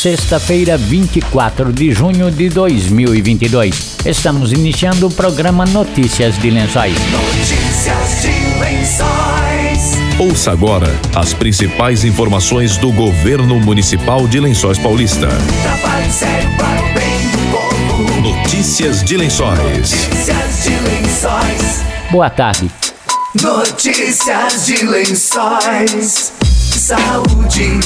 sexta-feira, 24 de junho de 2022. Estamos iniciando o programa Notícias de Lençóis. Notícias de Lençóis. Ouça agora as principais informações do governo municipal de Lençóis Paulista. Trabalho sério para o bem do povo. Notícias de Lençóis. Notícias de Lençóis. Boa tarde. Notícias de Lençóis. Saúde.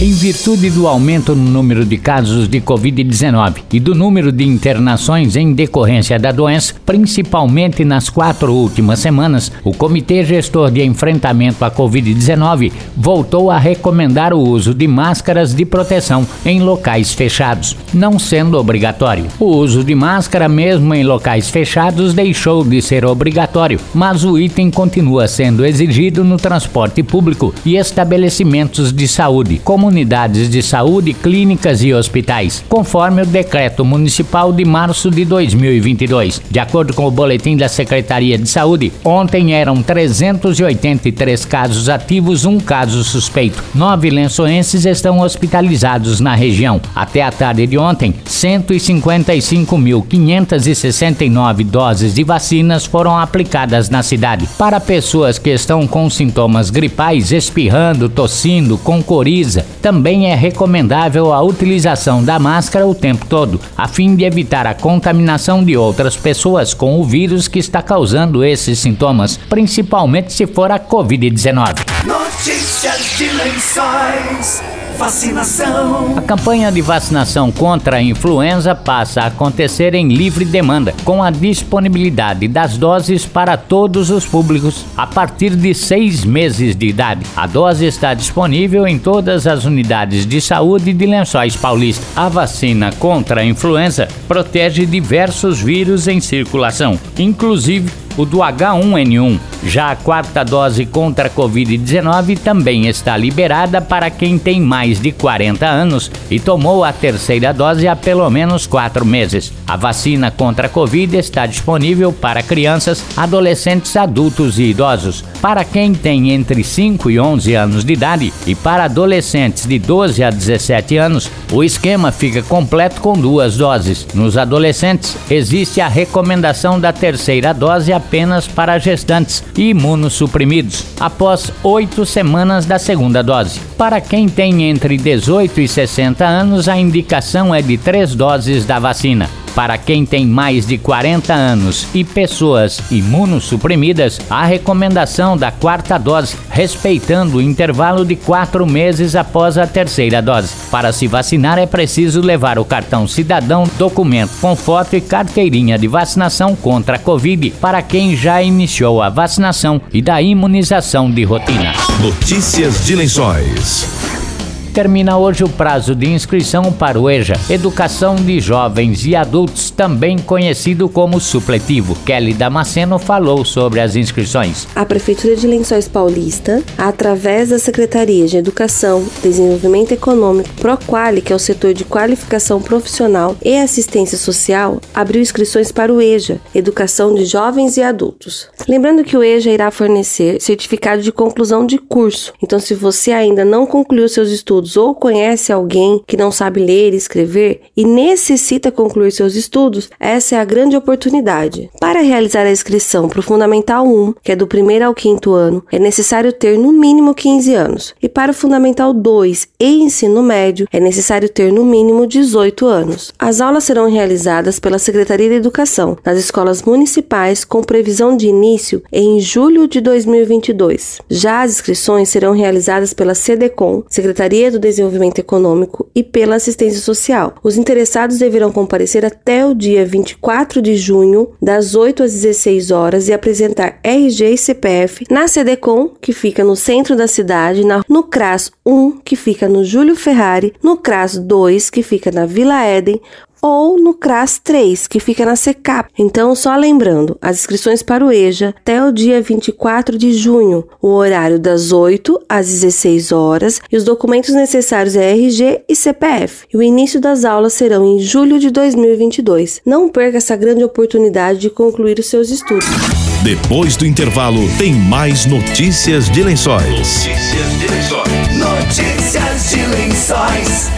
Em virtude do aumento no número de casos de Covid-19 e do número de internações em decorrência da doença, principalmente nas quatro últimas semanas, o Comitê Gestor de Enfrentamento à Covid-19 voltou a recomendar o uso de máscaras de proteção em locais fechados, não sendo obrigatório. O uso de máscara, mesmo em locais fechados, deixou de ser obrigatório, mas o item continua sendo exigido no transporte público e estabelecimentos de saúde, como unidades de saúde, clínicas e hospitais, conforme o decreto municipal de março de 2022. De acordo com o boletim da Secretaria de Saúde, ontem eram 383 casos ativos, um caso suspeito. Nove lençoenses estão hospitalizados na região. Até a tarde de ontem, 155.569 doses de vacinas foram aplicadas na cidade. Para pessoas que estão com sintomas gripais, espirrando, tossindo, com coriza, também é recomendável a utilização da máscara o tempo todo, a fim de evitar a contaminação de outras pessoas com o vírus que está causando esses sintomas, principalmente se for a Covid-19. Notícias de Lençóis. Vacinação. A campanha de vacinação contra a influenza passa a acontecer em livre demanda, com a disponibilidade das doses para todos os públicos a partir de seis meses de idade. A dose está disponível em todas as unidades de saúde de Lençóis Paulista. A vacina contra a influenza protege diversos vírus em circulação, inclusive o do H1N1. Já a quarta dose contra a Covid-19 também está liberada para quem tem mais de 40 anos e tomou a terceira dose há pelo menos quatro meses. A vacina contra a Covid está disponível para crianças, adolescentes, adultos e idosos. Para quem tem entre 5 e 11 anos de idade e para adolescentes de 12 a 17 anos, o esquema fica completo com duas doses. Nos adolescentes, existe a recomendação da terceira dose apenas para gestantes e imunossuprimidos, após oito semanas da segunda dose. Para quem tem entre 18 e 60 anos, a indicação é de três doses da vacina. Para quem tem mais de 40 anos e pessoas imunossuprimidas, a recomendação da quarta dose, respeitando o intervalo de quatro meses após a terceira dose. Para se vacinar, é preciso levar o cartão cidadão, documento com foto e carteirinha de vacinação contra a Covid para quem já iniciou a vacinação e da imunização de rotina. Notícias de Lençóis. Termina hoje o prazo de inscrição para o EJA, Educação de Jovens e Adultos, também conhecido como supletivo. Kelly Damasceno falou sobre as inscrições. A Prefeitura de Lençóis Paulista, através da Secretaria de Educação, Desenvolvimento Econômico, Proquali, que é o setor de qualificação profissional e assistência social, abriu inscrições para o EJA, Educação de Jovens e Adultos. Lembrando que o EJA irá fornecer certificado de conclusão de curso. Então, se você ainda não concluiu seus estudos ou conhece alguém que não sabe ler e escrever e necessita concluir seus estudos, essa é a grande oportunidade. Para realizar a inscrição para o Fundamental 1, que é do primeiro ao quinto ano, é necessário ter no mínimo 15 anos. E para o Fundamental 2 e ensino médio, é necessário ter no mínimo 18 anos. As aulas serão realizadas pela Secretaria de Educação nas escolas municipais com previsão de início em julho de 2022. Já as inscrições serão realizadas pela CDCOM, Secretaria do Desenvolvimento Econômico e pela Assistência Social. Os interessados deverão comparecer até o dia 24 de junho, das 8 às 16 horas, e apresentar RG e CPF na CDCOM, que fica no centro da cidade, no CRAS 1, que fica no Júlio Ferrari, no CRAS 2, que fica na Vila Éden, ou no CRAS 3, que fica na SECAP. Então, só lembrando, as inscrições para o EJA até o dia 24 de junho, o horário das 8 às 16 horas e os documentos necessários é RG e CPF. E o início das aulas serão em julho de 2022. Não perca essa grande oportunidade de concluir os seus estudos. Depois do intervalo, tem mais notícias de Lençóis. Notícias de Lençóis. Notícias de Lençóis.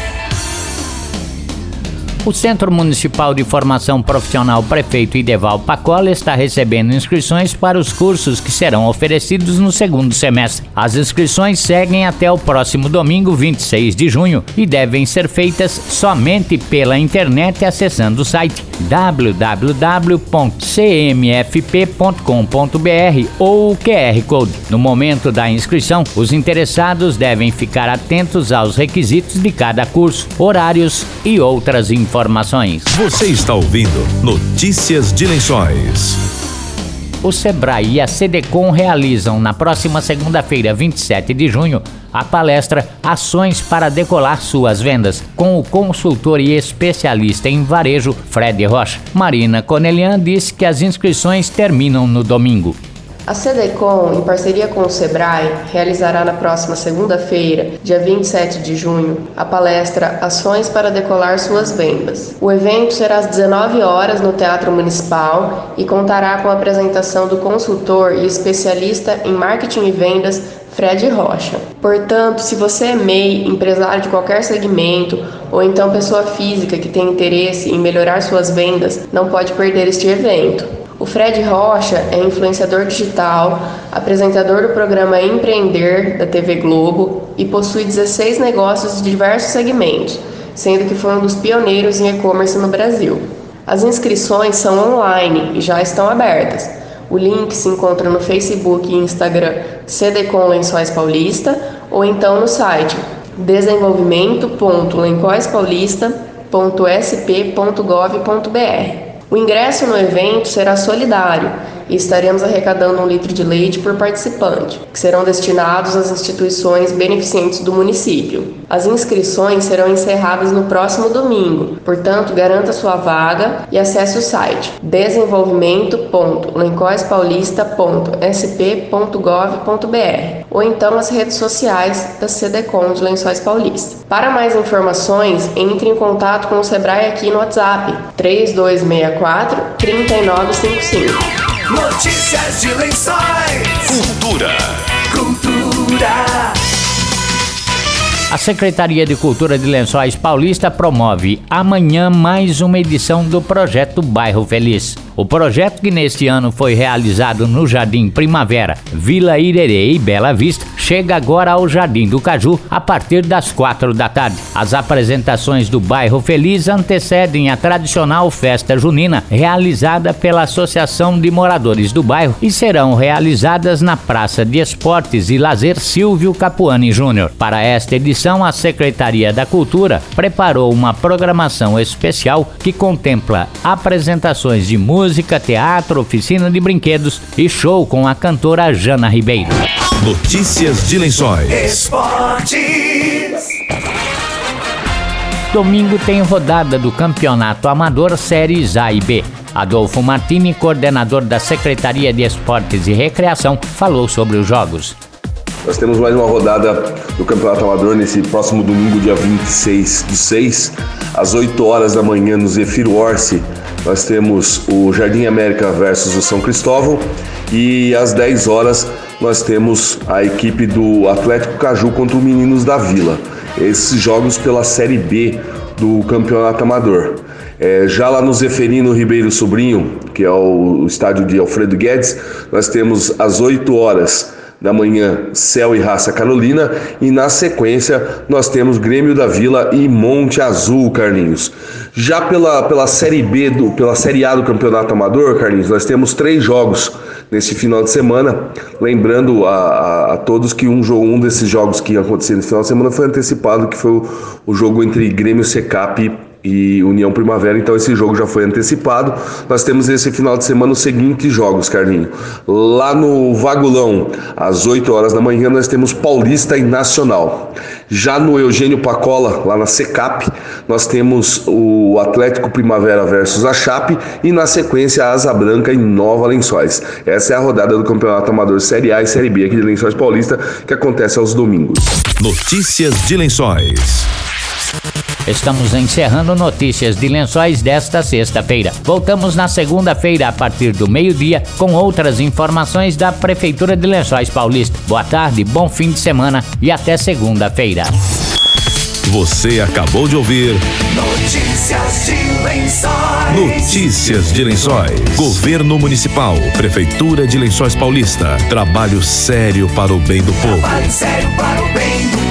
O Centro Municipal de Formação Profissional Prefeito Ideval Pacola está recebendo inscrições para os cursos que serão oferecidos no segundo semestre. As inscrições seguem até o próximo domingo, 26 de junho, e devem ser feitas somente pela internet acessando o site www.cmfp.com.br ou o QR Code. No momento da inscrição, os interessados devem ficar atentos aos requisitos de cada curso, horários e outras informações informações. Você está ouvindo Notícias de Lençóis. O Sebrae e a CDCOM realizam na próxima segunda-feira, 27 de junho, a palestra Ações para Decolar Suas Vendas, com o consultor e especialista em varejo Fred Rocha. Marina Conelian disse que as inscrições terminam no domingo. A CDCOM, em parceria com o SEBRAE, realizará na próxima segunda-feira, dia 27 de junho, a palestra Ações para Decolar Suas Vendas. O evento será às 19 horas no Teatro Municipal e contará com a apresentação do consultor e especialista em marketing e vendas Fred Rocha. Portanto, se você é MEI, empresário de qualquer segmento ou então pessoa física que tem interesse em melhorar suas vendas, não pode perder este evento. O Fred Rocha é influenciador digital, apresentador do programa Empreender da TV Globo e possui 16 negócios de diversos segmentos, sendo que foi um dos pioneiros em e-commerce no Brasil. As inscrições são online e já estão abertas. O link se encontra no Facebook e Instagram CDCom Lençóis Paulista ou então no site desenvolvimento.lencoispaulista.sp.gov.br. O ingresso no evento será solidário e estaremos arrecadando um litro de leite por participante, que serão destinados às instituições beneficentes do município. As inscrições serão encerradas no próximo domingo, portanto, garanta sua vaga e acesse o site desenvolvimento.lencoispaulista.sp.gov.br ou então as redes sociais da CDCOM de Lençóis Paulista. Para mais informações, entre em contato com o Sebrae aqui no WhatsApp 3264 3955. Notícias de Lençóis. Cultura. Cultura. A Secretaria de Cultura de Lençóis Paulista promove amanhã mais uma edição do projeto Bairro Feliz. O projeto que neste ano foi realizado no Jardim Primavera, Vila Irerê e Bela Vista, chega agora ao Jardim do Caju a partir das quatro da tarde. As apresentações do Bairro Feliz antecedem a tradicional festa junina realizada pela Associação de Moradores do Bairro e serão realizadas na Praça de Esportes e Lazer Silvio Capuani Júnior. Para esta edição, a Secretaria da Cultura preparou uma programação especial que contempla apresentações de música teatro, oficina de brinquedos e show com a cantora Jana Ribeiro. Notícias de Lençóis. Esportes. Domingo tem rodada do Campeonato Amador Séries A e B. Adolfo Martini, coordenador da Secretaria de Esportes e Recreação, falou sobre os jogos. Nós temos mais uma rodada do Campeonato Amador nesse próximo domingo, dia 26 de 6, às 8 horas da manhã, no Zefiro Orsi. Nós temos o Jardim América versus o São Cristóvão e às 10 horas nós temos a equipe do Atlético Caju contra o Meninos da Vila. Esses jogos pela Série B do Campeonato Amador. É, já lá no Zeferino Ribeiro Sobrinho, que é o, estádio de Alfredo Guedes, nós temos às 8 horas da manhã, Céu e Raça Carolina. E na sequência, nós temos Grêmio da Vila e Monte Azul, Carlinhos. Já pela, pela Série B, do, pela Série A do Campeonato Amador, Carlinhos, nós temos três jogos nesse final de semana. Lembrando a, a, a todos que um, jogo, um desses jogos que ia acontecer no final de semana foi antecipado, que foi o, o jogo entre Grêmio Secap e União Primavera, então esse jogo já foi antecipado. Nós temos esse final de semana os seguintes jogos, Carlinho. Lá no Vagulão, às 8 horas da manhã, nós temos Paulista e Nacional. Já no Eugênio Pacola, lá na Secap, nós temos o Atlético Primavera versus a Chape e na sequência a Asa Branca e Nova Lençóis. Essa é a rodada do Campeonato Amador Série A e Série B aqui de Lençóis Paulista, que acontece aos domingos. Notícias de Lençóis. Estamos encerrando notícias de lençóis desta sexta-feira. Voltamos na segunda-feira a partir do meio-dia com outras informações da Prefeitura de Lençóis Paulista. Boa tarde, bom fim de semana e até segunda-feira. Você acabou de ouvir Notícias de Lençóis. Notícias de Lençóis. Governo Municipal, Prefeitura de Lençóis Paulista. Trabalho sério para o bem do povo. Trabalho sério para o bem do povo.